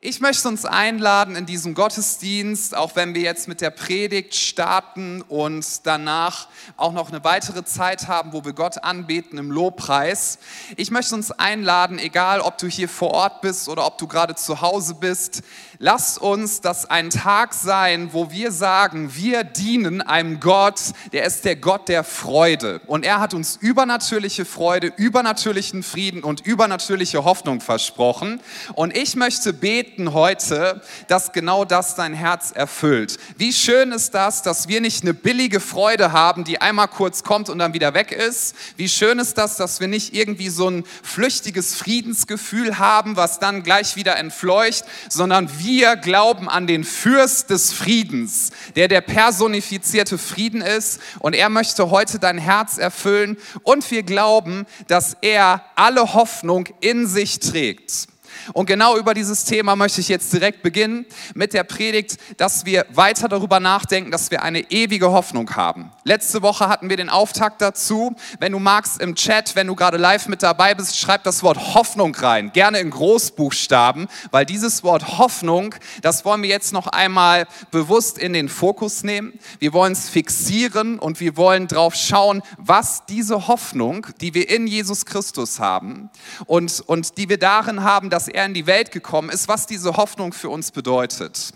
Ich möchte uns einladen in diesem Gottesdienst, auch wenn wir jetzt mit der Predigt starten und danach auch noch eine weitere Zeit haben, wo wir Gott anbeten im Lobpreis. Ich möchte uns einladen, egal ob du hier vor Ort bist oder ob du gerade zu Hause bist, Lass uns das ein Tag sein, wo wir sagen, wir dienen einem Gott, der ist der Gott der Freude. Und er hat uns übernatürliche Freude, übernatürlichen Frieden und übernatürliche Hoffnung versprochen. Und ich möchte beten heute, dass genau das dein Herz erfüllt. Wie schön ist das, dass wir nicht eine billige Freude haben, die einmal kurz kommt und dann wieder weg ist. Wie schön ist das, dass wir nicht irgendwie so ein flüchtiges Friedensgefühl haben, was dann gleich wieder entfleucht, sondern wir wir glauben an den Fürst des Friedens, der der personifizierte Frieden ist und er möchte heute dein Herz erfüllen und wir glauben, dass er alle Hoffnung in sich trägt. Und genau über dieses Thema möchte ich jetzt direkt beginnen mit der Predigt, dass wir weiter darüber nachdenken, dass wir eine ewige Hoffnung haben. Letzte Woche hatten wir den Auftakt dazu. Wenn du magst im Chat, wenn du gerade live mit dabei bist, schreib das Wort Hoffnung rein, gerne in Großbuchstaben, weil dieses Wort Hoffnung, das wollen wir jetzt noch einmal bewusst in den Fokus nehmen. Wir wollen es fixieren und wir wollen drauf schauen, was diese Hoffnung, die wir in Jesus Christus haben und, und die wir darin haben, dass er er in die Welt gekommen ist, was diese Hoffnung für uns bedeutet.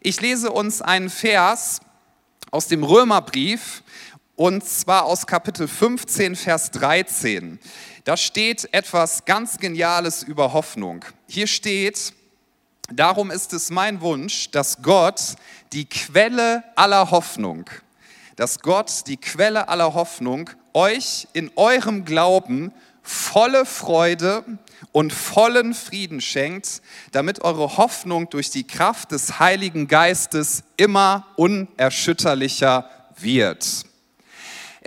Ich lese uns einen Vers aus dem Römerbrief und zwar aus Kapitel 15, Vers 13. Da steht etwas ganz Geniales über Hoffnung. Hier steht, darum ist es mein Wunsch, dass Gott die Quelle aller Hoffnung, dass Gott die Quelle aller Hoffnung euch in eurem Glauben volle Freude und vollen Frieden schenkt, damit eure Hoffnung durch die Kraft des Heiligen Geistes immer unerschütterlicher wird.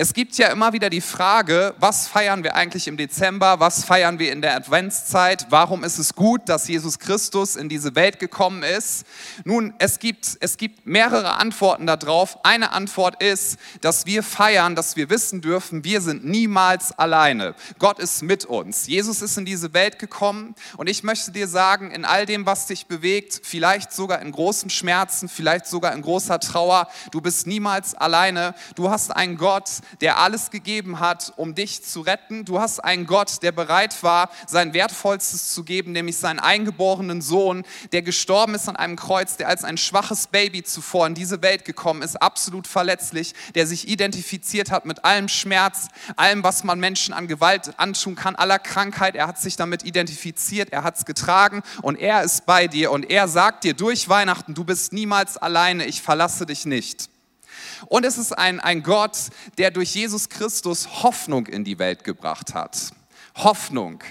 Es gibt ja immer wieder die Frage, was feiern wir eigentlich im Dezember, was feiern wir in der Adventszeit, warum ist es gut, dass Jesus Christus in diese Welt gekommen ist? Nun, es gibt, es gibt mehrere Antworten darauf. Eine Antwort ist, dass wir feiern, dass wir wissen dürfen, wir sind niemals alleine. Gott ist mit uns. Jesus ist in diese Welt gekommen und ich möchte dir sagen, in all dem, was dich bewegt, vielleicht sogar in großen Schmerzen, vielleicht sogar in großer Trauer, du bist niemals alleine. Du hast einen Gott, der alles gegeben hat, um dich zu retten. Du hast einen Gott, der bereit war, sein Wertvollstes zu geben, nämlich seinen eingeborenen Sohn, der gestorben ist an einem Kreuz, der als ein schwaches Baby zuvor in diese Welt gekommen ist, absolut verletzlich, der sich identifiziert hat mit allem Schmerz, allem, was man Menschen an Gewalt antun kann, aller Krankheit. Er hat sich damit identifiziert, er hat es getragen und er ist bei dir und er sagt dir durch Weihnachten, du bist niemals alleine, ich verlasse dich nicht. Und es ist ein, ein Gott, der durch Jesus Christus Hoffnung in die Welt gebracht hat. Hoffnung.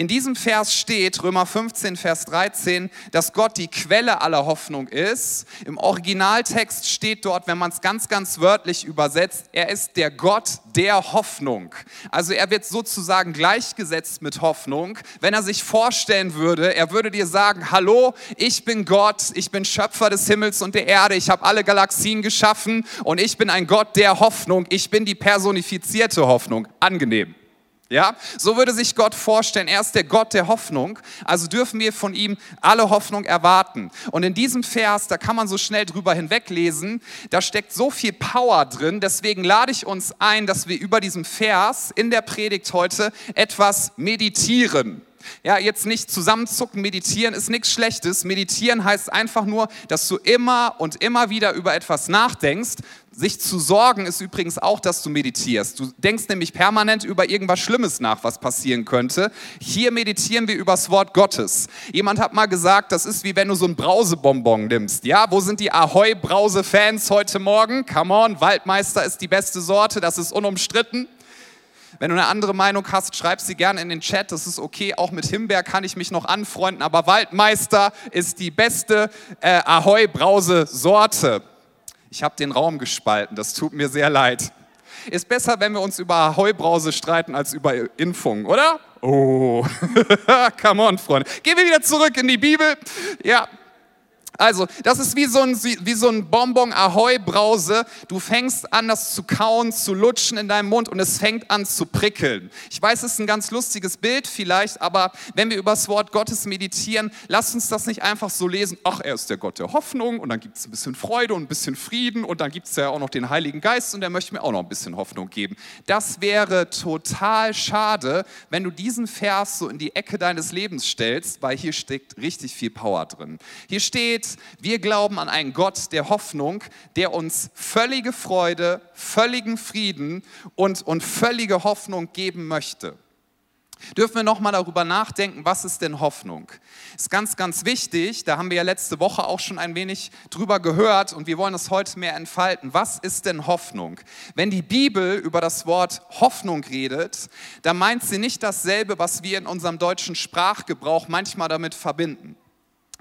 In diesem Vers steht, Römer 15, Vers 13, dass Gott die Quelle aller Hoffnung ist. Im Originaltext steht dort, wenn man es ganz, ganz wörtlich übersetzt, er ist der Gott der Hoffnung. Also er wird sozusagen gleichgesetzt mit Hoffnung. Wenn er sich vorstellen würde, er würde dir sagen, hallo, ich bin Gott, ich bin Schöpfer des Himmels und der Erde, ich habe alle Galaxien geschaffen und ich bin ein Gott der Hoffnung, ich bin die personifizierte Hoffnung. Angenehm. Ja, so würde sich Gott vorstellen. Er ist der Gott der Hoffnung. Also dürfen wir von ihm alle Hoffnung erwarten. Und in diesem Vers, da kann man so schnell drüber hinweglesen, da steckt so viel Power drin. Deswegen lade ich uns ein, dass wir über diesem Vers in der Predigt heute etwas meditieren. Ja, jetzt nicht zusammenzucken, meditieren ist nichts Schlechtes. Meditieren heißt einfach nur, dass du immer und immer wieder über etwas nachdenkst, sich zu sorgen ist übrigens auch, dass du meditierst. Du denkst nämlich permanent über irgendwas Schlimmes nach, was passieren könnte. Hier meditieren wir über das Wort Gottes. Jemand hat mal gesagt, das ist wie wenn du so ein Brausebonbon nimmst. Ja, wo sind die Ahoi-Brause-Fans heute Morgen? Come on, Waldmeister ist die beste Sorte, das ist unumstritten. Wenn du eine andere Meinung hast, schreib sie gerne in den Chat. Das ist okay. Auch mit Himbeer kann ich mich noch anfreunden. Aber Waldmeister ist die beste äh, Ahoi-Brause-Sorte. Ich habe den Raum gespalten, das tut mir sehr leid. Ist besser, wenn wir uns über Heubrause streiten, als über Impfungen, oder? Oh, come on, Freunde. Gehen wir wieder zurück in die Bibel. Ja, Also, das ist wie so ein, wie so ein Bonbon Ahoi Brause. Du fängst an, das zu kauen, zu lutschen in deinem Mund und es fängt an zu prickeln. Ich weiß, es ist ein ganz lustiges Bild vielleicht, aber wenn wir über das Wort Gottes meditieren, lasst uns das nicht einfach so lesen. Ach, er ist der Gott der Hoffnung und dann gibt es ein bisschen Freude und ein bisschen Frieden und dann gibt es ja auch noch den Heiligen Geist und der möchte mir auch noch ein bisschen Hoffnung geben. Das wäre total schade, wenn du diesen Vers so in die Ecke deines Lebens stellst, weil hier steckt richtig viel Power drin. Hier steht, wir glauben an einen Gott der Hoffnung, der uns völlige Freude, völligen Frieden und, und völlige Hoffnung geben möchte. Dürfen wir nochmal darüber nachdenken, was ist denn Hoffnung? Ist ganz, ganz wichtig, da haben wir ja letzte Woche auch schon ein wenig drüber gehört und wir wollen es heute mehr entfalten. Was ist denn Hoffnung? Wenn die Bibel über das Wort Hoffnung redet, dann meint sie nicht dasselbe, was wir in unserem deutschen Sprachgebrauch manchmal damit verbinden.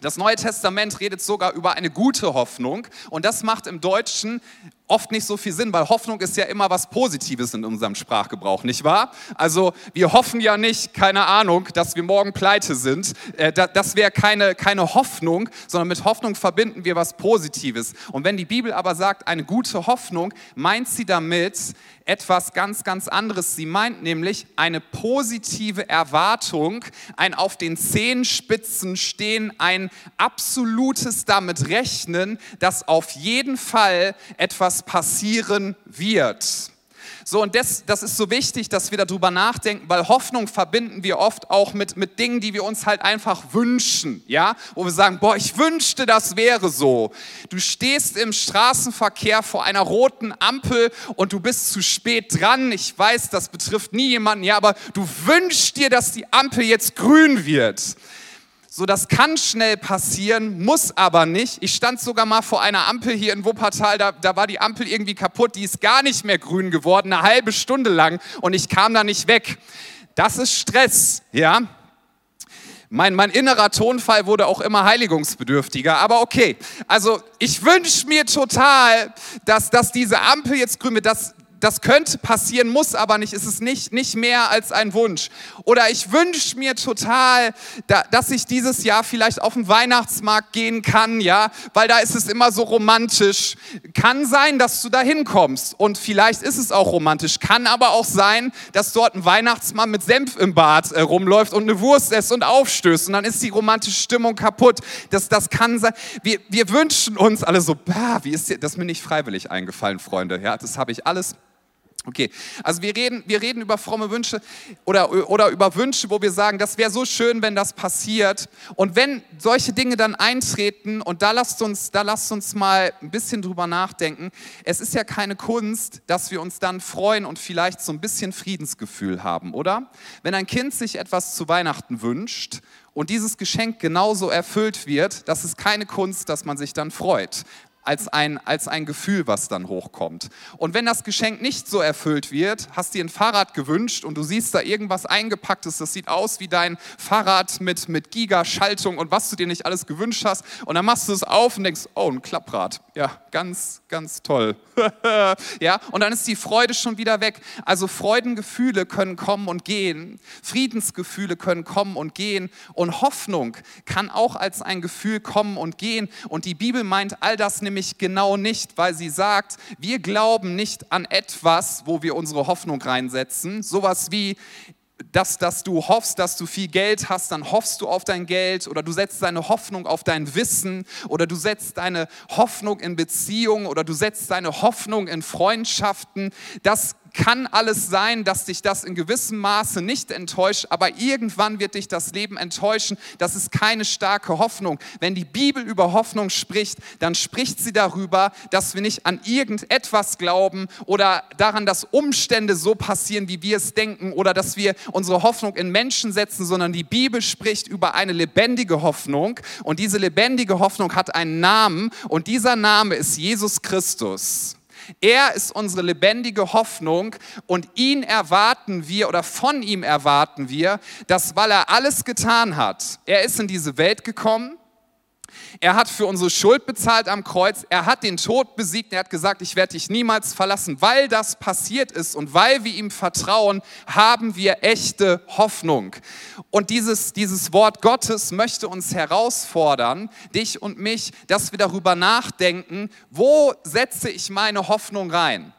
Das Neue Testament redet sogar über eine gute Hoffnung und das macht im Deutschen oft nicht so viel Sinn, weil Hoffnung ist ja immer was Positives in unserem Sprachgebrauch, nicht wahr? Also wir hoffen ja nicht, keine Ahnung, dass wir morgen pleite sind. Äh, das wäre keine, keine Hoffnung, sondern mit Hoffnung verbinden wir was Positives. Und wenn die Bibel aber sagt, eine gute Hoffnung, meint sie damit etwas ganz, ganz anderes. Sie meint nämlich eine positive Erwartung, ein auf den Zehenspitzen stehen, ein absolutes damit rechnen, dass auf jeden Fall etwas passieren wird. So, und das, das ist so wichtig, dass wir darüber nachdenken, weil Hoffnung verbinden wir oft auch mit, mit Dingen, die wir uns halt einfach wünschen, ja? Wo wir sagen, boah, ich wünschte, das wäre so. Du stehst im Straßenverkehr vor einer roten Ampel und du bist zu spät dran. Ich weiß, das betrifft nie jemanden, ja, aber du wünschst dir, dass die Ampel jetzt grün wird. So, das kann schnell passieren, muss aber nicht. Ich stand sogar mal vor einer Ampel hier in Wuppertal, da, da war die Ampel irgendwie kaputt, die ist gar nicht mehr grün geworden, eine halbe Stunde lang und ich kam da nicht weg. Das ist Stress, ja. Mein, mein innerer Tonfall wurde auch immer heiligungsbedürftiger, aber okay. Also ich wünsche mir total, dass, dass diese Ampel jetzt grün wird, dass, das könnte passieren, muss aber nicht, ist es nicht, nicht mehr als ein Wunsch. Oder ich wünsche mir total, da, dass ich dieses Jahr vielleicht auf den Weihnachtsmarkt gehen kann, ja, weil da ist es immer so romantisch. Kann sein, dass du da hinkommst und vielleicht ist es auch romantisch. Kann aber auch sein, dass dort ein Weihnachtsmann mit Senf im Bad äh, rumläuft und eine Wurst isst und aufstößt und dann ist die romantische Stimmung kaputt. Das, das kann sein. Wir, wir wünschen uns alle so, bah, wie ist dir, das ist mir nicht freiwillig eingefallen, Freunde. Ja, das habe ich alles Okay, also wir reden, wir reden über fromme Wünsche oder, oder über Wünsche, wo wir sagen, das wäre so schön, wenn das passiert. Und wenn solche Dinge dann eintreten, und da lasst uns, da lasst uns mal ein bisschen drüber nachdenken, es ist ja keine Kunst, dass wir uns dann freuen und vielleicht so ein bisschen Friedensgefühl haben, oder? Wenn ein Kind sich etwas zu Weihnachten wünscht und dieses Geschenk genauso erfüllt wird, das ist keine Kunst, dass man sich dann freut als ein, als ein Gefühl, was dann hochkommt. Und wenn das Geschenk nicht so erfüllt wird, hast dir ein Fahrrad gewünscht und du siehst da irgendwas eingepacktes, das sieht aus wie dein Fahrrad mit, mit Giga-Schaltung und was du dir nicht alles gewünscht hast. Und dann machst du es auf und denkst, oh, ein Klapprad. Ja, ganz, ganz toll. ja, und dann ist die Freude schon wieder weg. Also Freudengefühle können kommen und gehen. Friedensgefühle können kommen und gehen. Und Hoffnung kann auch als ein Gefühl kommen und gehen. Und die Bibel meint all das nämlich genau nicht, weil sie sagt, wir glauben nicht an etwas, wo wir unsere Hoffnung reinsetzen. Sowas wie, dass, dass du hoffst, dass du viel Geld hast, dann hoffst du auf dein Geld oder du setzt deine Hoffnung auf dein Wissen oder du setzt deine Hoffnung in Beziehungen oder du setzt deine Hoffnung in Freundschaften. Das kann alles sein, dass dich das in gewissem Maße nicht enttäuscht, aber irgendwann wird dich das Leben enttäuschen. Das ist keine starke Hoffnung. Wenn die Bibel über Hoffnung spricht, dann spricht sie darüber, dass wir nicht an irgendetwas glauben oder daran, dass Umstände so passieren, wie wir es denken oder dass wir unsere Hoffnung in Menschen setzen, sondern die Bibel spricht über eine lebendige Hoffnung und diese lebendige Hoffnung hat einen Namen und dieser Name ist Jesus Christus. Er ist unsere lebendige Hoffnung und ihn erwarten wir oder von ihm erwarten wir, dass weil er alles getan hat, er ist in diese Welt gekommen, Er hat für unsere Schuld bezahlt am Kreuz. Er hat den Tod besiegt. Er hat gesagt, ich werde dich niemals verlassen. Weil das passiert ist und weil wir ihm vertrauen, haben wir echte Hoffnung. Und dieses, dieses Wort Gottes möchte uns herausfordern, dich und mich, dass wir darüber nachdenken, wo setze ich meine Hoffnung rein?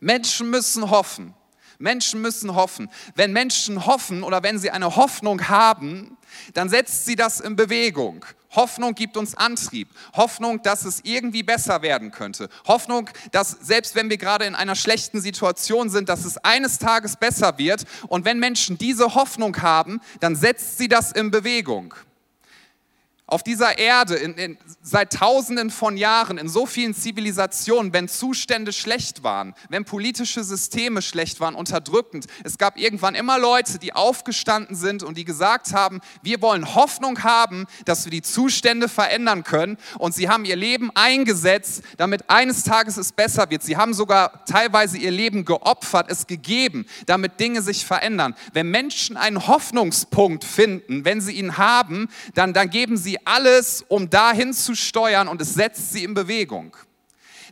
Menschen müssen hoffen. Menschen müssen hoffen. Wenn Menschen hoffen oder wenn sie eine Hoffnung haben, dann setzt sie das in Bewegung. Hoffnung gibt uns Antrieb. Hoffnung, dass es irgendwie besser werden könnte. Hoffnung, dass selbst wenn wir gerade in einer schlechten Situation sind, dass es eines Tages besser wird. Und wenn Menschen diese Hoffnung haben, dann setzt sie das in Bewegung auf dieser Erde in, in, seit Tausenden von Jahren in so vielen Zivilisationen, wenn Zustände schlecht waren, wenn politische Systeme schlecht waren, unterdrückend, es gab irgendwann immer Leute, die aufgestanden sind und die gesagt haben, wir wollen Hoffnung haben, dass wir die Zustände verändern können. Und sie haben ihr Leben eingesetzt, damit eines Tages es besser wird. Sie haben sogar teilweise ihr Leben geopfert, es gegeben, damit Dinge sich verändern. Wenn Menschen einen Hoffnungspunkt finden, wenn sie ihn haben, dann, dann geben sie alles, um dahin zu steuern und es setzt sie in Bewegung.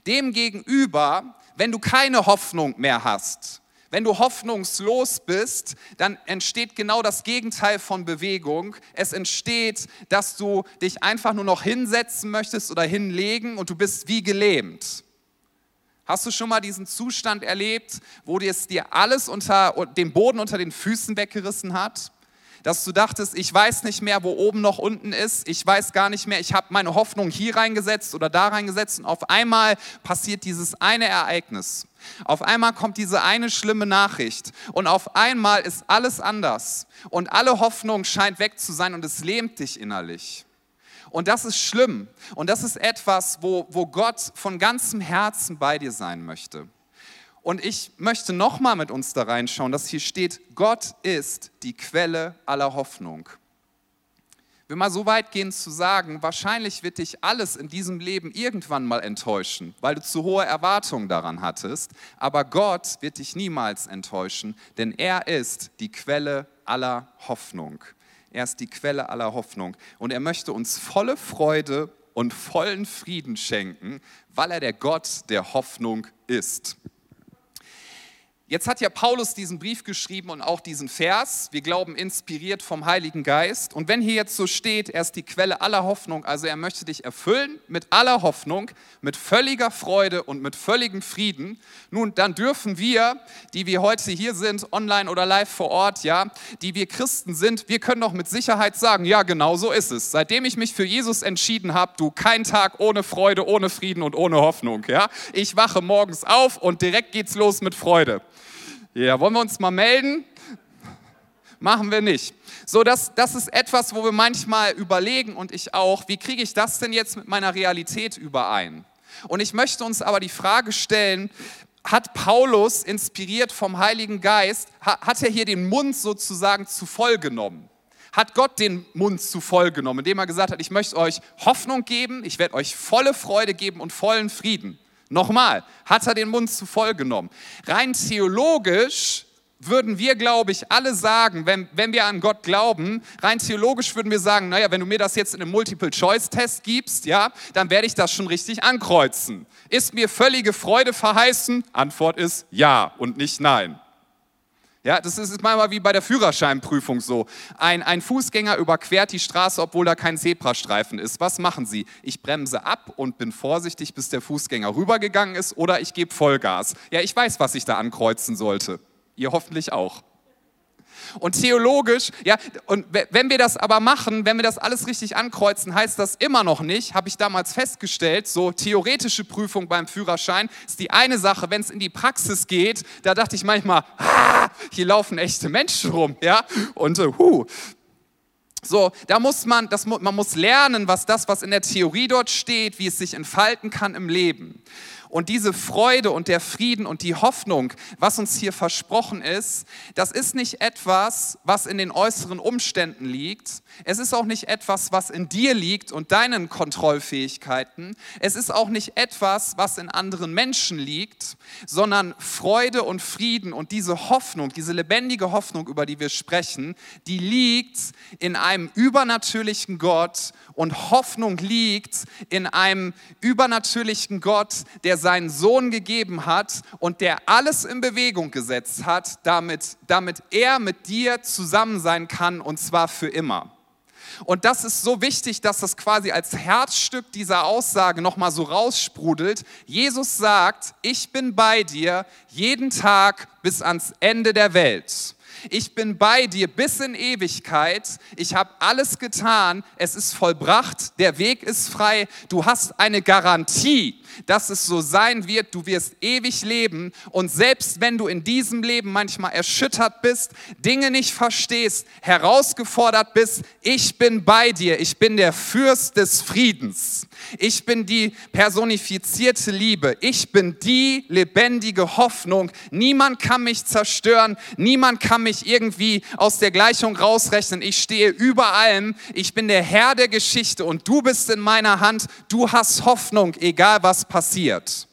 Demgegenüber, wenn du keine Hoffnung mehr hast, wenn du hoffnungslos bist, dann entsteht genau das Gegenteil von Bewegung. Es entsteht, dass du dich einfach nur noch hinsetzen möchtest oder hinlegen und du bist wie gelähmt. Hast du schon mal diesen Zustand erlebt, wo es dir alles unter dem Boden unter den Füßen weggerissen hat? Dass du dachtest, ich weiß nicht mehr, wo oben noch unten ist, ich weiß gar nicht mehr, ich habe meine Hoffnung hier reingesetzt oder da reingesetzt und auf einmal passiert dieses eine Ereignis. Auf einmal kommt diese eine schlimme Nachricht und auf einmal ist alles anders und alle Hoffnung scheint weg zu sein und es lähmt dich innerlich. Und das ist schlimm und das ist etwas, wo, wo Gott von ganzem Herzen bei dir sein möchte. Und ich möchte nochmal mit uns da reinschauen, dass hier steht, Gott ist die Quelle aller Hoffnung. Wir mal so weit gehen zu sagen, wahrscheinlich wird dich alles in diesem Leben irgendwann mal enttäuschen, weil du zu hohe Erwartungen daran hattest. Aber Gott wird dich niemals enttäuschen, denn er ist die Quelle aller Hoffnung. Er ist die Quelle aller Hoffnung. Und er möchte uns volle Freude und vollen Frieden schenken, weil er der Gott der Hoffnung ist. Jetzt hat ja Paulus diesen Brief geschrieben und auch diesen Vers. Wir glauben inspiriert vom Heiligen Geist. Und wenn hier jetzt so steht, er ist die Quelle aller Hoffnung, also er möchte dich erfüllen mit aller Hoffnung, mit völliger Freude und mit völligem Frieden, nun dann dürfen wir, die wir heute hier sind, online oder live vor Ort, ja, die wir Christen sind, wir können doch mit Sicherheit sagen, ja, genau so ist es. Seitdem ich mich für Jesus entschieden habe, du kein Tag ohne Freude, ohne Frieden und ohne Hoffnung, ja. Ich wache morgens auf und direkt geht's los mit Freude. Ja, wollen wir uns mal melden? Machen wir nicht. So, das, das ist etwas, wo wir manchmal überlegen und ich auch, wie kriege ich das denn jetzt mit meiner Realität überein? Und ich möchte uns aber die Frage stellen, hat Paulus, inspiriert vom Heiligen Geist, hat er hier den Mund sozusagen zu voll genommen? Hat Gott den Mund zu voll genommen, indem er gesagt hat, ich möchte euch Hoffnung geben, ich werde euch volle Freude geben und vollen Frieden? Nochmal, hat er den Mund zu voll genommen. Rein theologisch würden wir, glaube ich, alle sagen, wenn, wenn wir an Gott glauben, rein theologisch würden wir sagen, naja, wenn du mir das jetzt in einem Multiple-Choice-Test gibst, ja, dann werde ich das schon richtig ankreuzen. Ist mir völlige Freude verheißen? Antwort ist ja und nicht nein. Ja, das ist manchmal wie bei der Führerscheinprüfung so. Ein, ein Fußgänger überquert die Straße, obwohl da kein Zebrastreifen ist. Was machen Sie? Ich bremse ab und bin vorsichtig, bis der Fußgänger rübergegangen ist oder ich gebe Vollgas. Ja, ich weiß, was ich da ankreuzen sollte. Ihr hoffentlich auch. Und theologisch, ja, und wenn wir das aber machen, wenn wir das alles richtig ankreuzen, heißt das immer noch nicht, habe ich damals festgestellt, so theoretische Prüfung beim Führerschein ist die eine Sache, wenn es in die Praxis geht, da dachte ich manchmal, ah, hier laufen echte Menschen rum, ja, und uh, huh, so, da muss man, das, man muss lernen, was das, was in der Theorie dort steht, wie es sich entfalten kann im Leben. Und diese Freude und der Frieden und die Hoffnung, was uns hier versprochen ist, das ist nicht etwas, was in den äußeren Umständen liegt. Es ist auch nicht etwas, was in dir liegt und deinen Kontrollfähigkeiten. Es ist auch nicht etwas, was in anderen Menschen liegt, sondern Freude und Frieden und diese Hoffnung, diese lebendige Hoffnung, über die wir sprechen, die liegt in einem übernatürlichen Gott und Hoffnung liegt in einem übernatürlichen Gott, der seinen Sohn gegeben hat und der alles in Bewegung gesetzt hat, damit, damit er mit dir zusammen sein kann und zwar für immer. Und das ist so wichtig, dass das quasi als Herzstück dieser Aussage nochmal so raussprudelt. Jesus sagt, ich bin bei dir jeden Tag bis ans Ende der Welt. Ich bin bei dir bis in Ewigkeit. Ich habe alles getan. Es ist vollbracht. Der Weg ist frei. Du hast eine Garantie dass es so sein wird, du wirst ewig leben und selbst wenn du in diesem Leben manchmal erschüttert bist, Dinge nicht verstehst, herausgefordert bist, ich bin bei dir, ich bin der Fürst des Friedens. Ich bin die personifizierte Liebe. Ich bin die lebendige Hoffnung. Niemand kann mich zerstören. Niemand kann mich irgendwie aus der Gleichung rausrechnen. Ich stehe über allem. Ich bin der Herr der Geschichte und du bist in meiner Hand. Du hast Hoffnung, egal was passiert.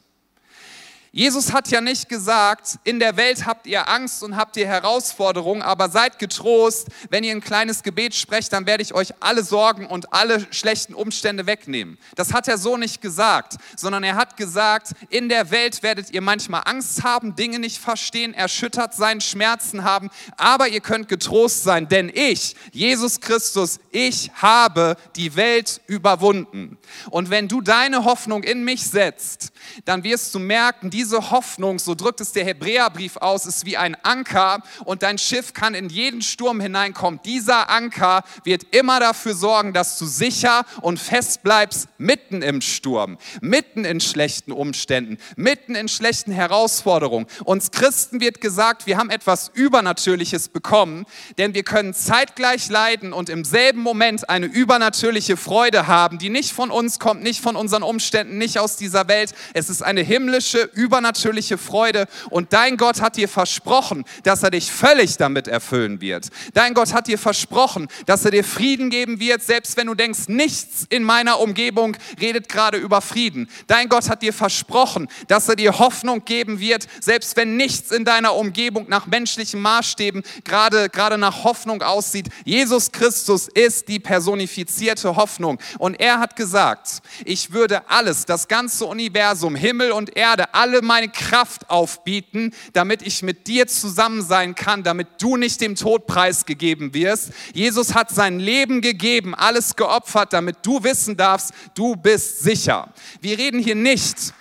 Jesus hat ja nicht gesagt, in der Welt habt ihr Angst und habt ihr Herausforderungen, aber seid getrost, wenn ihr ein kleines Gebet sprecht, dann werde ich euch alle Sorgen und alle schlechten Umstände wegnehmen. Das hat er so nicht gesagt, sondern er hat gesagt, in der Welt werdet ihr manchmal Angst haben, Dinge nicht verstehen, erschüttert sein, Schmerzen haben, aber ihr könnt getrost sein, denn ich, Jesus Christus, ich habe die Welt überwunden. Und wenn du deine Hoffnung in mich setzt, dann wirst du merken, diese diese Hoffnung, so drückt es der Hebräerbrief aus, ist wie ein Anker und dein Schiff kann in jeden Sturm hineinkommen. Dieser Anker wird immer dafür sorgen, dass du sicher und fest bleibst mitten im Sturm, mitten in schlechten Umständen, mitten in schlechten Herausforderungen. Uns Christen wird gesagt, wir haben etwas Übernatürliches bekommen, denn wir können zeitgleich leiden und im selben Moment eine übernatürliche Freude haben, die nicht von uns kommt, nicht von unseren Umständen, nicht aus dieser Welt. Es ist eine himmlische, übernatürliche übernatürliche Freude und dein Gott hat dir versprochen, dass er dich völlig damit erfüllen wird. Dein Gott hat dir versprochen, dass er dir Frieden geben wird, selbst wenn du denkst, nichts in meiner Umgebung redet gerade über Frieden. Dein Gott hat dir versprochen, dass er dir Hoffnung geben wird, selbst wenn nichts in deiner Umgebung nach menschlichen Maßstäben gerade, gerade nach Hoffnung aussieht. Jesus Christus ist die personifizierte Hoffnung und er hat gesagt, ich würde alles, das ganze Universum, Himmel und Erde, alle meine Kraft aufbieten, damit ich mit dir zusammen sein kann, damit du nicht dem Tod preisgegeben wirst. Jesus hat sein Leben gegeben, alles geopfert, damit du wissen darfst, du bist sicher. Wir reden hier nicht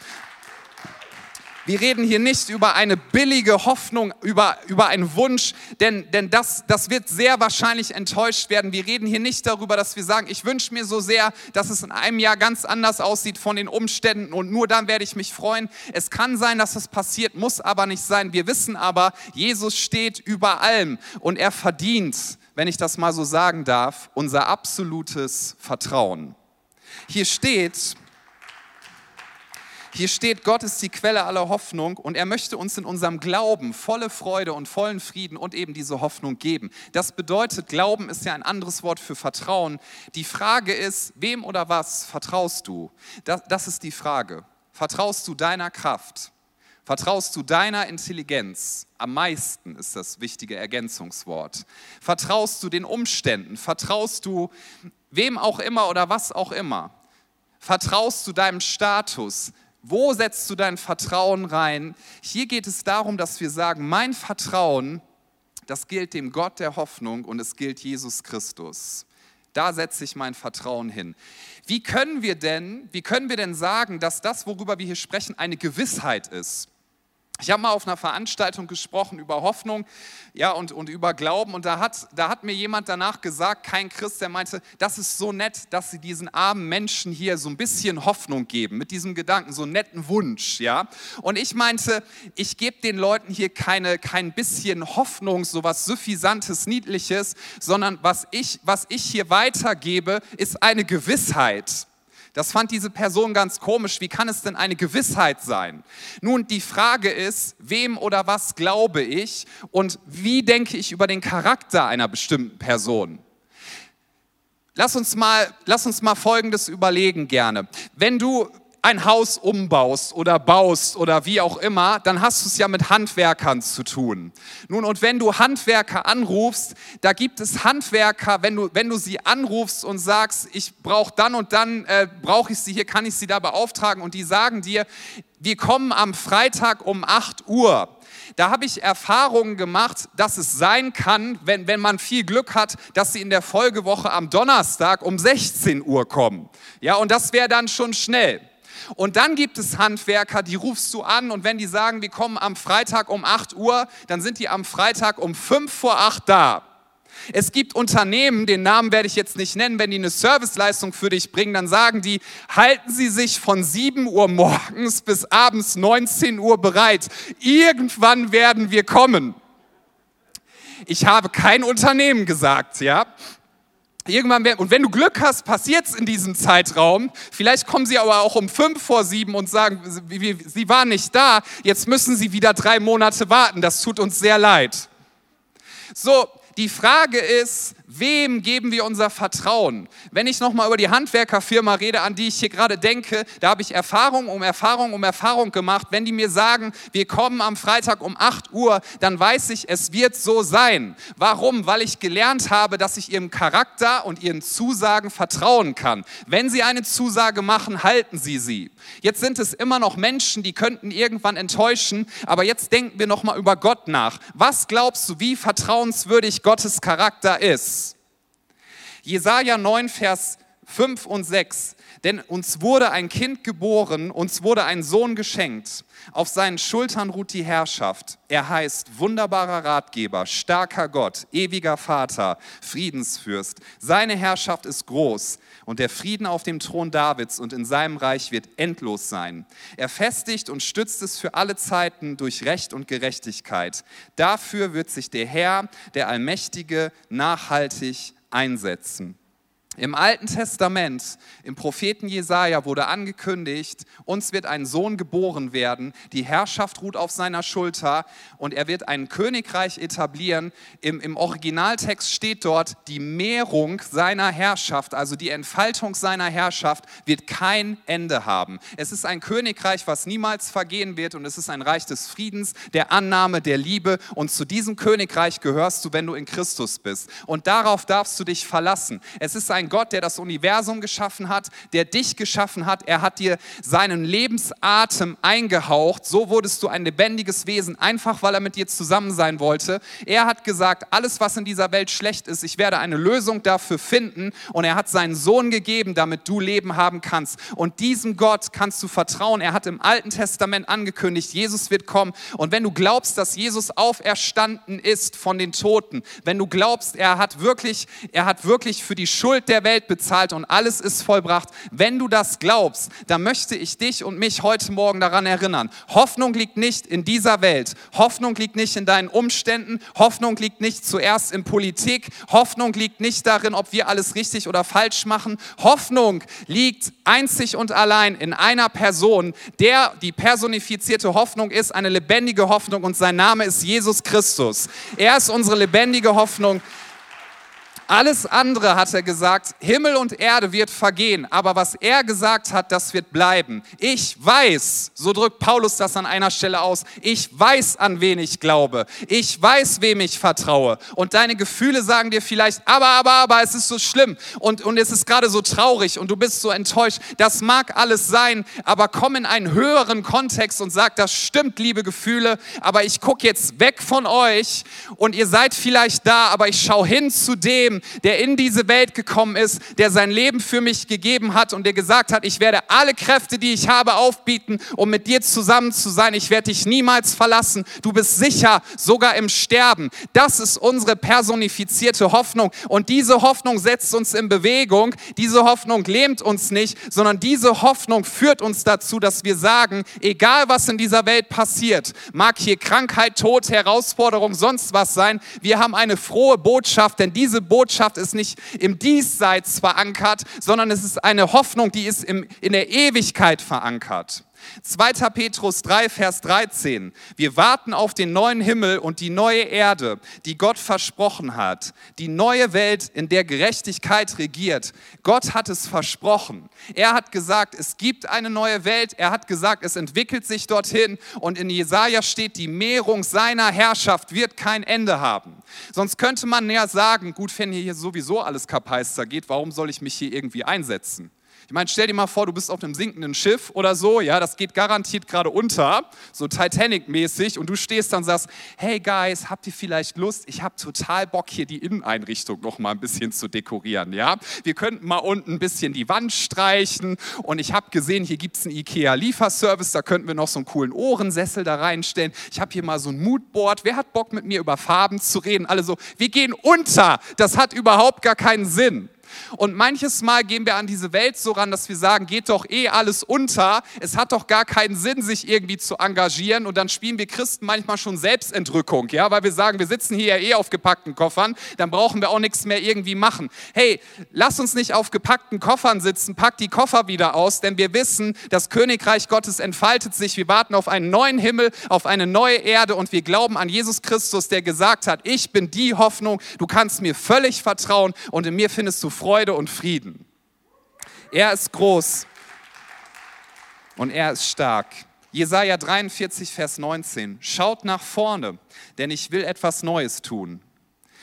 wir reden hier nicht über eine billige Hoffnung, über, über einen Wunsch, denn, denn das, das wird sehr wahrscheinlich enttäuscht werden. Wir reden hier nicht darüber, dass wir sagen, ich wünsche mir so sehr, dass es in einem Jahr ganz anders aussieht von den Umständen und nur dann werde ich mich freuen. Es kann sein, dass es passiert, muss aber nicht sein. Wir wissen aber, Jesus steht über allem und er verdient, wenn ich das mal so sagen darf, unser absolutes Vertrauen. Hier steht, hier steht, Gott ist die Quelle aller Hoffnung und er möchte uns in unserem Glauben volle Freude und vollen Frieden und eben diese Hoffnung geben. Das bedeutet, Glauben ist ja ein anderes Wort für Vertrauen. Die Frage ist, wem oder was vertraust du? Das, das ist die Frage. Vertraust du deiner Kraft? Vertraust du deiner Intelligenz? Am meisten ist das wichtige Ergänzungswort. Vertraust du den Umständen? Vertraust du wem auch immer oder was auch immer? Vertraust du deinem Status? Wo setzt du dein Vertrauen rein? Hier geht es darum, dass wir sagen, mein Vertrauen, das gilt dem Gott der Hoffnung und es gilt Jesus Christus. Da setze ich mein Vertrauen hin. Wie können wir denn, wie können wir denn sagen, dass das, worüber wir hier sprechen, eine Gewissheit ist? Ich habe mal auf einer Veranstaltung gesprochen über Hoffnung ja, und, und über Glauben und da hat, da hat mir jemand danach gesagt, kein Christ, der meinte, das ist so nett, dass sie diesen armen Menschen hier so ein bisschen Hoffnung geben, mit diesem Gedanken, so einen netten Wunsch. Ja? Und ich meinte, ich gebe den Leuten hier keine, kein bisschen Hoffnung, so was Suffisantes, Niedliches, sondern was ich, was ich hier weitergebe, ist eine Gewissheit Das fand diese Person ganz komisch. Wie kann es denn eine Gewissheit sein? Nun, die Frage ist, wem oder was glaube ich und wie denke ich über den Charakter einer bestimmten Person? Lass uns mal, lass uns mal Folgendes überlegen gerne. Wenn du ein Haus umbaust oder baust oder wie auch immer, dann hast du es ja mit Handwerkern zu tun. Nun, und wenn du Handwerker anrufst, da gibt es Handwerker, wenn du, wenn du sie anrufst und sagst, ich brauche dann und dann, äh, brauche ich sie hier, kann ich sie da beauftragen und die sagen dir, wir kommen am Freitag um 8 Uhr. Da habe ich Erfahrungen gemacht, dass es sein kann, wenn, wenn man viel Glück hat, dass sie in der Folgewoche am Donnerstag um 16 Uhr kommen. Ja, und das wäre dann schon schnell. Und dann gibt es Handwerker, die rufst du an und wenn die sagen, wir kommen am Freitag um 8 Uhr, dann sind die am Freitag um 5 vor 8 da. Es gibt Unternehmen, den Namen werde ich jetzt nicht nennen, wenn die eine Serviceleistung für dich bringen, dann sagen die, halten Sie sich von 7 Uhr morgens bis abends 19 Uhr bereit. Irgendwann werden wir kommen. Ich habe kein Unternehmen gesagt, ja. Irgendwann werden, und wenn du Glück hast, passiert es in diesem Zeitraum. Vielleicht kommen sie aber auch um fünf vor sieben und sagen, sie waren nicht da, jetzt müssen sie wieder drei Monate warten. Das tut uns sehr leid. So, die Frage ist, wem geben wir unser Vertrauen? Wenn ich nochmal über die Handwerkerfirma rede, an die ich hier gerade denke, da habe ich Erfahrung um Erfahrung um Erfahrung gemacht. Wenn die mir sagen, wir kommen am Freitag um 8 Uhr, dann weiß ich, es wird so sein. Warum? Weil ich gelernt habe, dass ich ihrem Charakter und ihren Zusagen vertrauen kann. Wenn sie eine Zusage machen, halten sie sie. Jetzt sind es immer noch Menschen, die könnten irgendwann enttäuschen, aber jetzt denken wir nochmal über Gott nach. Was glaubst du, wie vertrauenswürdig Gottes Charakter ist? Jesaja 9, Vers 5 und 6. Denn uns wurde ein Kind geboren, uns wurde ein Sohn geschenkt. Auf seinen Schultern ruht die Herrschaft. Er heißt wunderbarer Ratgeber, starker Gott, ewiger Vater, Friedensfürst. Seine Herrschaft ist groß und der Frieden auf dem Thron Davids und in seinem Reich wird endlos sein. Er festigt und stützt es für alle Zeiten durch Recht und Gerechtigkeit. Dafür wird sich der Herr, der Allmächtige, nachhaltig einsetzen. Im Alten Testament, im Propheten Jesaja wurde angekündigt, uns wird ein Sohn geboren werden, die Herrschaft ruht auf seiner Schulter und er wird ein Königreich etablieren. Im, Im Originaltext steht dort, die Mehrung seiner Herrschaft, also die Entfaltung seiner Herrschaft, wird kein Ende haben. Es ist ein Königreich, was niemals vergehen wird und es ist ein Reich des Friedens, der Annahme, der Liebe und zu diesem Königreich gehörst du, wenn du in Christus bist. Und darauf darfst du dich verlassen. Es ist ein ein Gott, der das Universum geschaffen hat, der dich geschaffen hat. Er hat dir seinen Lebensatem eingehaucht. So wurdest du ein lebendiges Wesen, einfach weil er mit dir zusammen sein wollte. Er hat gesagt, alles, was in dieser Welt schlecht ist, ich werde eine Lösung dafür finden. Und er hat seinen Sohn gegeben, damit du Leben haben kannst. Und diesem Gott kannst du vertrauen. Er hat im Alten Testament angekündigt, Jesus wird kommen. Und wenn du glaubst, dass Jesus auferstanden ist von den Toten, wenn du glaubst, er hat wirklich, er hat wirklich für die Schuld der der Welt bezahlt und alles ist vollbracht. Wenn du das glaubst, dann möchte ich dich und mich heute Morgen daran erinnern. Hoffnung liegt nicht in dieser Welt. Hoffnung liegt nicht in deinen Umständen. Hoffnung liegt nicht zuerst in Politik. Hoffnung liegt nicht darin, ob wir alles richtig oder falsch machen. Hoffnung liegt einzig und allein in einer Person, der die personifizierte Hoffnung ist, eine lebendige Hoffnung und sein Name ist Jesus Christus. Er ist unsere lebendige Hoffnung. Alles andere hat er gesagt, Himmel und Erde wird vergehen, aber was er gesagt hat, das wird bleiben. Ich weiß, so drückt Paulus das an einer Stelle aus, ich weiß, an wen ich glaube. Ich weiß, wem ich vertraue. Und deine Gefühle sagen dir vielleicht, aber, aber, aber, es ist so schlimm und, und es ist gerade so traurig und du bist so enttäuscht. Das mag alles sein, aber komm in einen höheren Kontext und sag, das stimmt, liebe Gefühle, aber ich gucke jetzt weg von euch und ihr seid vielleicht da, aber ich schaue hin zu dem, dem, der in diese Welt gekommen ist, der sein Leben für mich gegeben hat und der gesagt hat, ich werde alle Kräfte, die ich habe, aufbieten, um mit dir zusammen zu sein. Ich werde dich niemals verlassen. Du bist sicher, sogar im Sterben. Das ist unsere personifizierte Hoffnung. Und diese Hoffnung setzt uns in Bewegung. Diese Hoffnung lähmt uns nicht, sondern diese Hoffnung führt uns dazu, dass wir sagen, egal was in dieser Welt passiert, mag hier Krankheit, Tod, Herausforderung, sonst was sein, wir haben eine frohe Botschaft, denn diese Botschaft Botschaft ist nicht im Diesseits verankert, sondern es ist eine Hoffnung, die ist im, in der Ewigkeit verankert. 2. Petrus 3, Vers 13. Wir warten auf den neuen Himmel und die neue Erde, die Gott versprochen hat. Die neue Welt, in der Gerechtigkeit regiert. Gott hat es versprochen. Er hat gesagt, es gibt eine neue Welt. Er hat gesagt, es entwickelt sich dorthin. Und in Jesaja steht, die Mehrung seiner Herrschaft wird kein Ende haben. Sonst könnte man näher sagen, gut, wenn hier sowieso alles kapeister geht, warum soll ich mich hier irgendwie einsetzen? Ich meine, stell dir mal vor, du bist auf einem sinkenden Schiff oder so, ja, das geht garantiert gerade unter, so Titanic-mäßig, und du stehst dann und sagst, hey Guys, habt ihr vielleicht Lust? Ich habe total Bock, hier die Inneneinrichtung noch mal ein bisschen zu dekorieren, ja. Wir könnten mal unten ein bisschen die Wand streichen und ich habe gesehen, hier gibt es einen IKEA-Lieferservice, da könnten wir noch so einen coolen Ohrensessel da reinstellen. Ich habe hier mal so ein Moodboard. Wer hat Bock, mit mir über Farben zu reden? Alle so, wir gehen unter. Das hat überhaupt gar keinen Sinn. Und manches Mal gehen wir an diese Welt so ran, dass wir sagen, geht doch eh alles unter. Es hat doch gar keinen Sinn, sich irgendwie zu engagieren. Und dann spielen wir Christen manchmal schon Selbstentrückung, ja, weil wir sagen, wir sitzen hier ja eh auf gepackten Koffern, dann brauchen wir auch nichts mehr irgendwie machen. Hey, lass uns nicht auf gepackten Koffern sitzen, pack die Koffer wieder aus, denn wir wissen, das Königreich Gottes entfaltet sich. Wir warten auf einen neuen Himmel, auf eine neue Erde und wir glauben an Jesus Christus, der gesagt hat, ich bin die Hoffnung, du kannst mir völlig vertrauen und in mir findest du Freude Freude und Frieden. Er ist groß und er ist stark. Jesaja 43, Vers 19. Schaut nach vorne, denn ich will etwas Neues tun.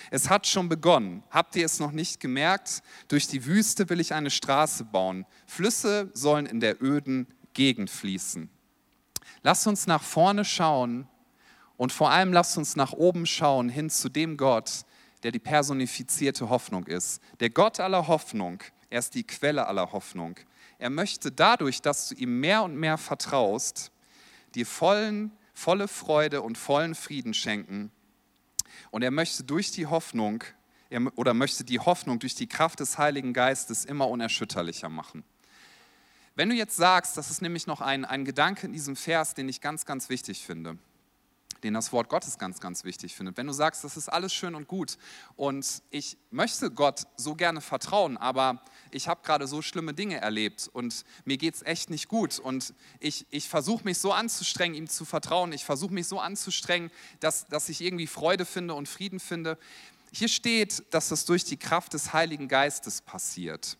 Es hat schon begonnen. Habt ihr es noch nicht gemerkt? Durch die Wüste will ich eine Straße bauen. Flüsse sollen in der öden Gegend fließen. Lasst uns nach vorne schauen und vor allem lasst uns nach oben schauen, hin zu dem Gott, der die personifizierte Hoffnung ist. Der Gott aller Hoffnung, er ist die Quelle aller Hoffnung. Er möchte dadurch, dass du ihm mehr und mehr vertraust, dir vollen, volle Freude und vollen Frieden schenken. Und er möchte durch die Hoffnung, oder möchte die Hoffnung durch die Kraft des Heiligen Geistes immer unerschütterlicher machen. Wenn du jetzt sagst, das ist nämlich noch ein, ein Gedanke in diesem Vers, den ich ganz, ganz wichtig finde den das Wort Gottes ganz, ganz wichtig findet. Wenn du sagst, das ist alles schön und gut und ich möchte Gott so gerne vertrauen, aber ich habe gerade so schlimme Dinge erlebt und mir geht es echt nicht gut und ich, ich versuche mich so anzustrengen, ihm zu vertrauen, ich versuche mich so anzustrengen, dass, dass ich irgendwie Freude finde und Frieden finde. Hier steht, dass das durch die Kraft des Heiligen Geistes passiert,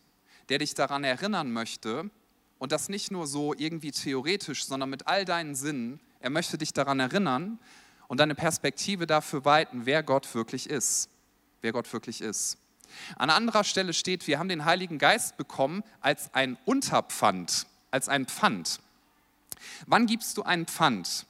der dich daran erinnern möchte und das nicht nur so irgendwie theoretisch, sondern mit all deinen Sinnen, er möchte dich daran erinnern und deine Perspektive dafür weiten, wer Gott wirklich ist. Wer Gott wirklich ist. An anderer Stelle steht, wir haben den Heiligen Geist bekommen als ein Unterpfand, als ein Pfand. Wann gibst du einen Pfand?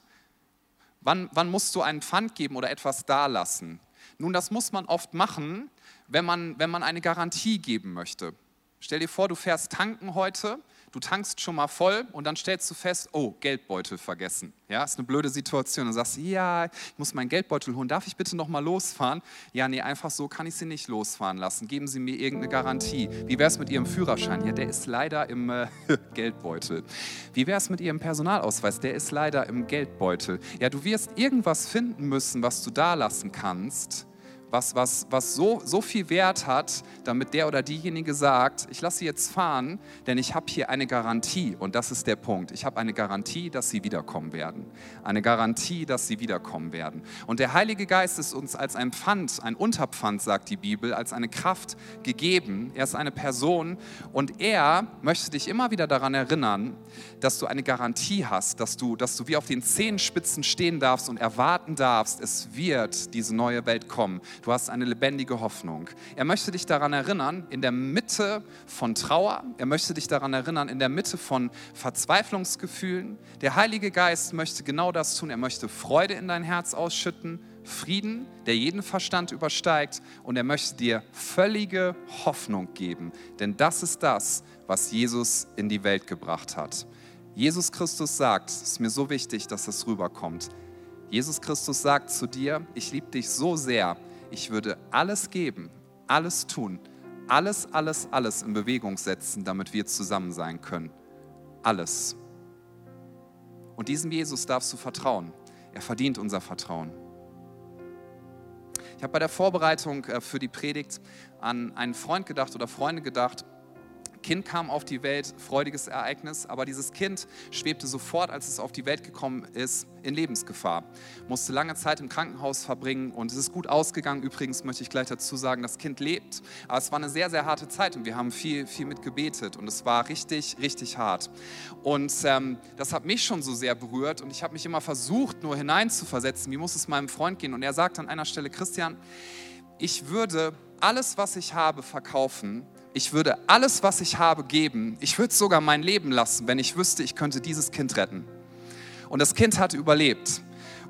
Wann, wann musst du einen Pfand geben oder etwas dalassen? Nun, das muss man oft machen, wenn man, wenn man eine Garantie geben möchte. Stell dir vor, du fährst tanken heute du tankst schon mal voll und dann stellst du fest, oh, Geldbeutel vergessen. Ja, ist eine blöde Situation. Dann sagst ja, ich muss meinen Geldbeutel holen. Darf ich bitte noch mal losfahren? Ja, nee, einfach so kann ich Sie nicht losfahren lassen. Geben Sie mir irgendeine Garantie. Wie wäre es mit Ihrem Führerschein? Ja, der ist leider im äh, Geldbeutel. Wie wäre es mit Ihrem Personalausweis? Der ist leider im Geldbeutel. Ja, du wirst irgendwas finden müssen, was du da lassen kannst was, was, was so, so viel Wert hat, damit der oder diejenige sagt, ich lasse sie jetzt fahren, denn ich habe hier eine Garantie und das ist der Punkt. Ich habe eine Garantie, dass sie wiederkommen werden. Eine Garantie, dass sie wiederkommen werden. Und der Heilige Geist ist uns als ein Pfand, ein Unterpfand, sagt die Bibel, als eine Kraft gegeben. Er ist eine Person und er möchte dich immer wieder daran erinnern, dass du eine Garantie hast, dass du, dass du wie auf den Zehenspitzen stehen darfst und erwarten darfst, es wird diese neue Welt kommen. Du hast eine lebendige Hoffnung. Er möchte dich daran erinnern, in der Mitte von Trauer, er möchte dich daran erinnern, in der Mitte von Verzweiflungsgefühlen. Der Heilige Geist möchte genau das tun. Er möchte Freude in dein Herz ausschütten, Frieden, der jeden Verstand übersteigt und er möchte dir völlige Hoffnung geben. Denn das ist das, was Jesus in die Welt gebracht hat. Jesus Christus sagt, es ist mir so wichtig, dass das rüberkommt. Jesus Christus sagt zu dir, ich liebe dich so sehr, ich würde alles geben, alles tun, alles, alles, alles in Bewegung setzen, damit wir zusammen sein können. Alles. Und diesem Jesus darfst du vertrauen. Er verdient unser Vertrauen. Ich habe bei der Vorbereitung äh, für die Predigt an einen Freund gedacht oder Freunde gedacht, Kind kam auf die Welt, freudiges Ereignis, aber dieses Kind schwebte sofort, als es auf die Welt gekommen ist, in Lebensgefahr. Musste lange Zeit im Krankenhaus verbringen und es ist gut ausgegangen. Übrigens möchte ich gleich dazu sagen, das Kind lebt, aber es war eine sehr, sehr harte Zeit und wir haben viel, viel mit gebetet und es war richtig, richtig hart. Und ähm, das hat mich schon so sehr berührt und ich habe mich immer versucht, nur hineinzuversetzen, wie muss es meinem Freund gehen. Und er sagt an einer Stelle, Christian, ich würde alles, was ich habe, verkaufen, ich würde alles, was ich habe, geben. Ich würde sogar mein Leben lassen, wenn ich wüsste, ich könnte dieses Kind retten. Und das Kind hat überlebt.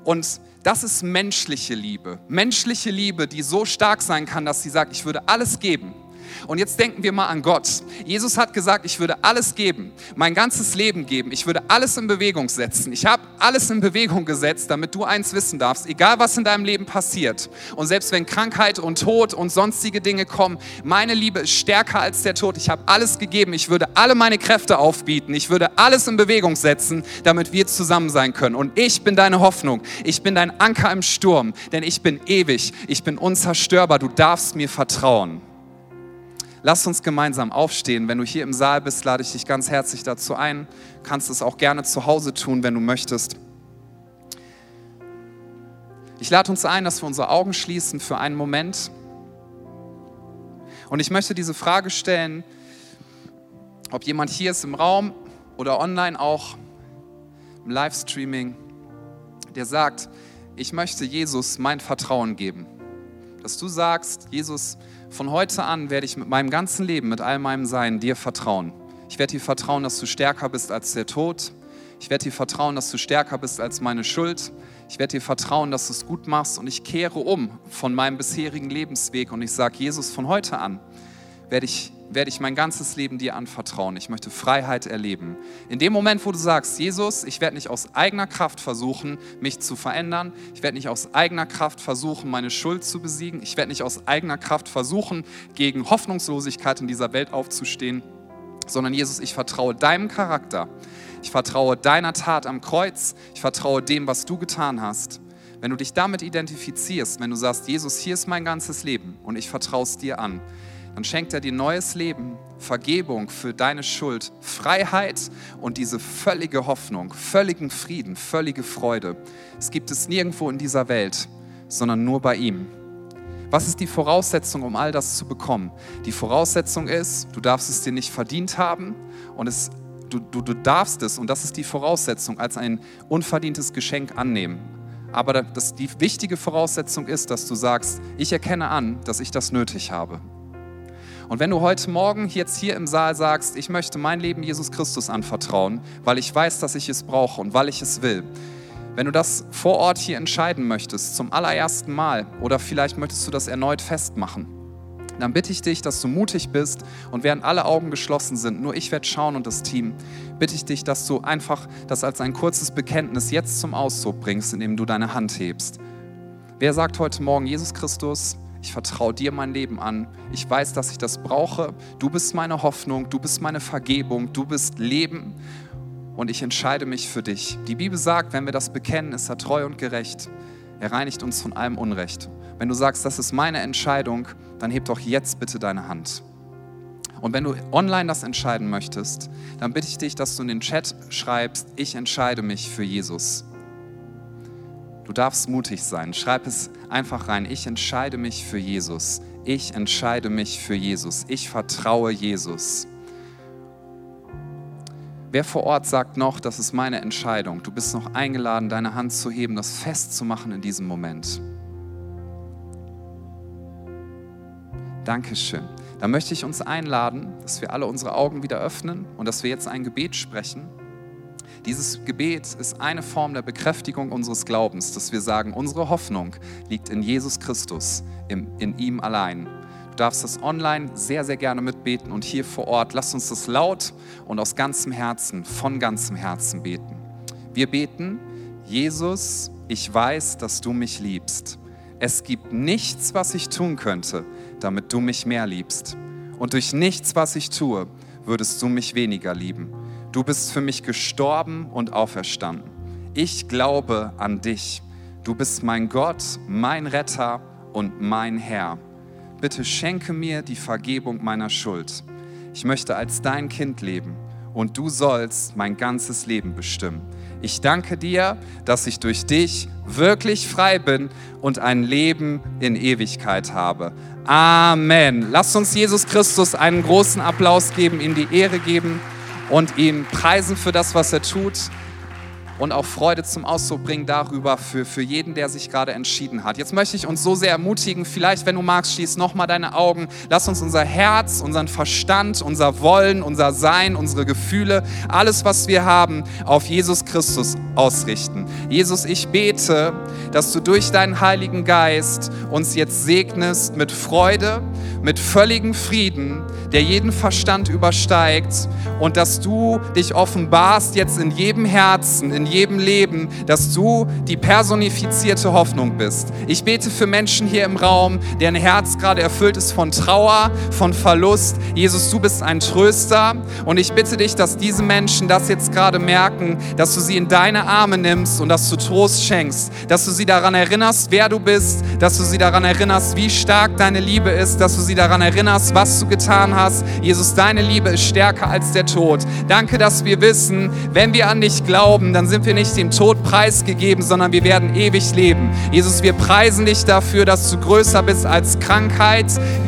Und das ist menschliche Liebe. Menschliche Liebe, die so stark sein kann, dass sie sagt, ich würde alles geben. Und jetzt denken wir mal an Gott. Jesus hat gesagt, ich würde alles geben, mein ganzes Leben geben. Ich würde alles in Bewegung setzen. Ich habe alles in Bewegung gesetzt, damit du eins wissen darfst, egal was in deinem Leben passiert. Und selbst wenn Krankheit und Tod und sonstige Dinge kommen, meine Liebe ist stärker als der Tod. Ich habe alles gegeben. Ich würde alle meine Kräfte aufbieten. Ich würde alles in Bewegung setzen, damit wir zusammen sein können. Und ich bin deine Hoffnung. Ich bin dein Anker im Sturm, denn ich bin ewig. Ich bin unzerstörbar. Du darfst mir vertrauen. Lass uns gemeinsam aufstehen. Wenn du hier im Saal bist, lade ich dich ganz herzlich dazu ein. Du kannst es auch gerne zu Hause tun, wenn du möchtest. Ich lade uns ein, dass wir unsere Augen schließen für einen Moment. Und ich möchte diese Frage stellen, ob jemand hier ist im Raum oder online auch im Livestreaming, der sagt, ich möchte Jesus mein Vertrauen geben. Dass du sagst, Jesus, von heute an werde ich mit meinem ganzen Leben, mit all meinem Sein dir vertrauen. Ich werde dir vertrauen, dass du stärker bist als der Tod. Ich werde dir vertrauen, dass du stärker bist als meine Schuld. Ich werde dir vertrauen, dass du es gut machst und ich kehre um von meinem bisherigen Lebensweg und ich sage, Jesus, von heute an werde ich werde ich mein ganzes Leben dir anvertrauen. Ich möchte Freiheit erleben. In dem Moment, wo du sagst, Jesus, ich werde nicht aus eigener Kraft versuchen, mich zu verändern. Ich werde nicht aus eigener Kraft versuchen, meine Schuld zu besiegen. Ich werde nicht aus eigener Kraft versuchen, gegen Hoffnungslosigkeit in dieser Welt aufzustehen, sondern Jesus, ich vertraue deinem Charakter. Ich vertraue deiner Tat am Kreuz. Ich vertraue dem, was du getan hast. Wenn du dich damit identifizierst, wenn du sagst, Jesus, hier ist mein ganzes Leben und ich vertraue es dir an, dann schenkt er dir neues Leben, Vergebung für deine Schuld, Freiheit und diese völlige Hoffnung, völligen Frieden, völlige Freude. Es gibt es nirgendwo in dieser Welt, sondern nur bei ihm. Was ist die Voraussetzung, um all das zu bekommen? Die Voraussetzung ist, du darfst es dir nicht verdient haben und es, du, du, du darfst es, und das ist die Voraussetzung, als ein unverdientes Geschenk annehmen. Aber das, die wichtige Voraussetzung ist, dass du sagst, ich erkenne an, dass ich das nötig habe. Und wenn du heute Morgen jetzt hier im Saal sagst, ich möchte mein Leben Jesus Christus anvertrauen, weil ich weiß, dass ich es brauche und weil ich es will, wenn du das vor Ort hier entscheiden möchtest, zum allerersten Mal, oder vielleicht möchtest du das erneut festmachen, dann bitte ich dich, dass du mutig bist und während alle Augen geschlossen sind, nur ich werde schauen und das Team, bitte ich dich, dass du einfach das als ein kurzes Bekenntnis jetzt zum Ausdruck bringst, indem du deine Hand hebst. Wer sagt heute Morgen, Jesus Christus, ich vertraue dir mein Leben an. Ich weiß, dass ich das brauche. Du bist meine Hoffnung, du bist meine Vergebung, du bist Leben und ich entscheide mich für dich. Die Bibel sagt, wenn wir das bekennen, ist er treu und gerecht. Er reinigt uns von allem Unrecht. Wenn du sagst, das ist meine Entscheidung, dann heb doch jetzt bitte deine Hand. Und wenn du online das entscheiden möchtest, dann bitte ich dich, dass du in den Chat schreibst, ich entscheide mich für Jesus. Du darfst mutig sein. Schreib es einfach rein. Ich entscheide mich für Jesus. Ich entscheide mich für Jesus. Ich vertraue Jesus. Wer vor Ort sagt noch, das ist meine Entscheidung? Du bist noch eingeladen, deine Hand zu heben, das festzumachen in diesem Moment. Dankeschön. Da möchte ich uns einladen, dass wir alle unsere Augen wieder öffnen und dass wir jetzt ein Gebet sprechen. Dieses Gebet ist eine Form der Bekräftigung unseres Glaubens, dass wir sagen, unsere Hoffnung liegt in Jesus Christus, in, in ihm allein. Du darfst das online sehr, sehr gerne mitbeten und hier vor Ort. Lass uns das laut und aus ganzem Herzen, von ganzem Herzen beten. Wir beten, Jesus, ich weiß, dass du mich liebst. Es gibt nichts, was ich tun könnte, damit du mich mehr liebst. Und durch nichts, was ich tue, würdest du mich weniger lieben. Du bist für mich gestorben und auferstanden. Ich glaube an dich. Du bist mein Gott, mein Retter und mein Herr. Bitte schenke mir die Vergebung meiner Schuld. Ich möchte als dein Kind leben und du sollst mein ganzes Leben bestimmen. Ich danke dir, dass ich durch dich wirklich frei bin und ein Leben in Ewigkeit habe. Amen. Lasst uns Jesus Christus einen großen Applaus geben, ihm die Ehre geben und ihn preisen für das, was er tut und auch Freude zum Ausdruck bringen darüber für, für jeden, der sich gerade entschieden hat. Jetzt möchte ich uns so sehr ermutigen, vielleicht, wenn du magst, schließ nochmal deine Augen, lass uns unser Herz, unseren Verstand, unser Wollen, unser Sein, unsere Gefühle, alles, was wir haben, auf Jesus Christus ausrichten. Jesus, ich bete, dass du durch deinen Heiligen Geist uns jetzt segnest mit Freude, mit völligem Frieden, der jeden Verstand übersteigt und dass du dich offenbarst jetzt in jedem Herzen, in jedem Leben, dass du die personifizierte Hoffnung bist. Ich bete für Menschen hier im Raum, deren Herz gerade erfüllt ist von Trauer, von Verlust. Jesus, du bist ein Tröster und ich bitte dich, dass diese Menschen das jetzt gerade merken, dass du sie in deine Arme nimmst und dass du Trost schenkst, dass du sie daran erinnerst, wer du bist, dass du sie daran erinnerst, wie stark deine Liebe ist, dass du sie daran erinnerst, was du getan hast. Jesus, deine Liebe ist stärker als der Tod. Danke, dass wir wissen, wenn wir an dich glauben, dann sind wir nicht dem Tod preisgegeben, sondern wir werden ewig leben. Jesus, wir preisen dich dafür, dass du größer bist als Krankheit.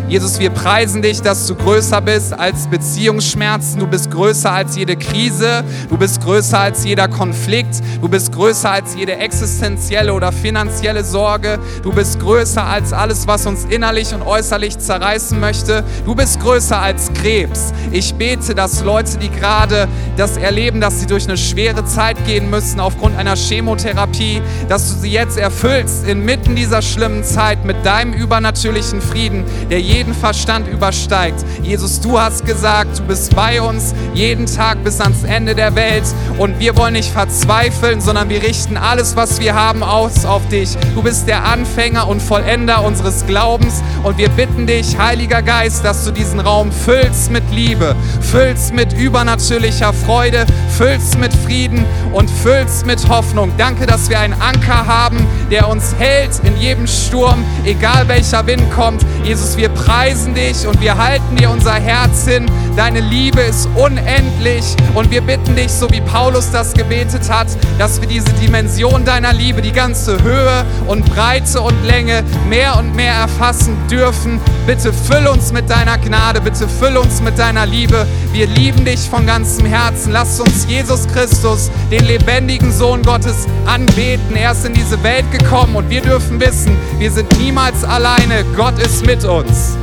Jesus, wir preisen dich, dass du größer bist als Beziehungsschmerzen. Du bist größer als jede Krise. Du bist größer als jeder Konflikt. Du bist größer als jede existenzielle oder finanzielle Sorge. Du bist größer als alles, was uns innerlich und äußerlich zerreißen möchte. Du bist größer als Krebs. Ich bete, dass Leute, die gerade das erleben, dass sie durch eine schwere Zeit gehen müssen aufgrund einer Chemotherapie, dass du sie jetzt erfüllst inmitten dieser schlimmen Zeit mit deinem übernatürlichen Frieden, der jeden Verstand übersteigt. Jesus, du hast gesagt, du bist bei uns jeden Tag bis ans Ende der Welt und wir wollen nicht verzweifeln, sondern wir richten alles, was wir haben, aus auf dich. Du bist der Anfänger und Vollender unseres Glaubens und wir bitten dich, Heiliger Geist, dass du diesen Raum füllst mit Liebe, füllst mit übernatürlicher Freude, füllst mit Frieden und füllst mit Hoffnung. Danke, dass wir einen Anker haben, der uns hält in jedem Sturm, egal welcher Wind kommt. Jesus, wir preisen dich und wir halten dir unser Herz hin. Deine Liebe ist unendlich und wir bitten dich, so wie Paulus das gebetet hat, dass wir diese Dimension deiner Liebe, die ganze Höhe und Breite und Länge mehr und mehr erfassen dürfen. Bitte füll uns mit deiner Gnade, bitte füll uns mit deiner Liebe. Wir lieben dich von ganzem Herzen. Lass uns Jesus Christus, den lebendigen Sohn Gottes, anbeten. Er ist in diese Welt gekommen und wir dürfen wissen, wir sind niemals alleine. Gott ist mit uns.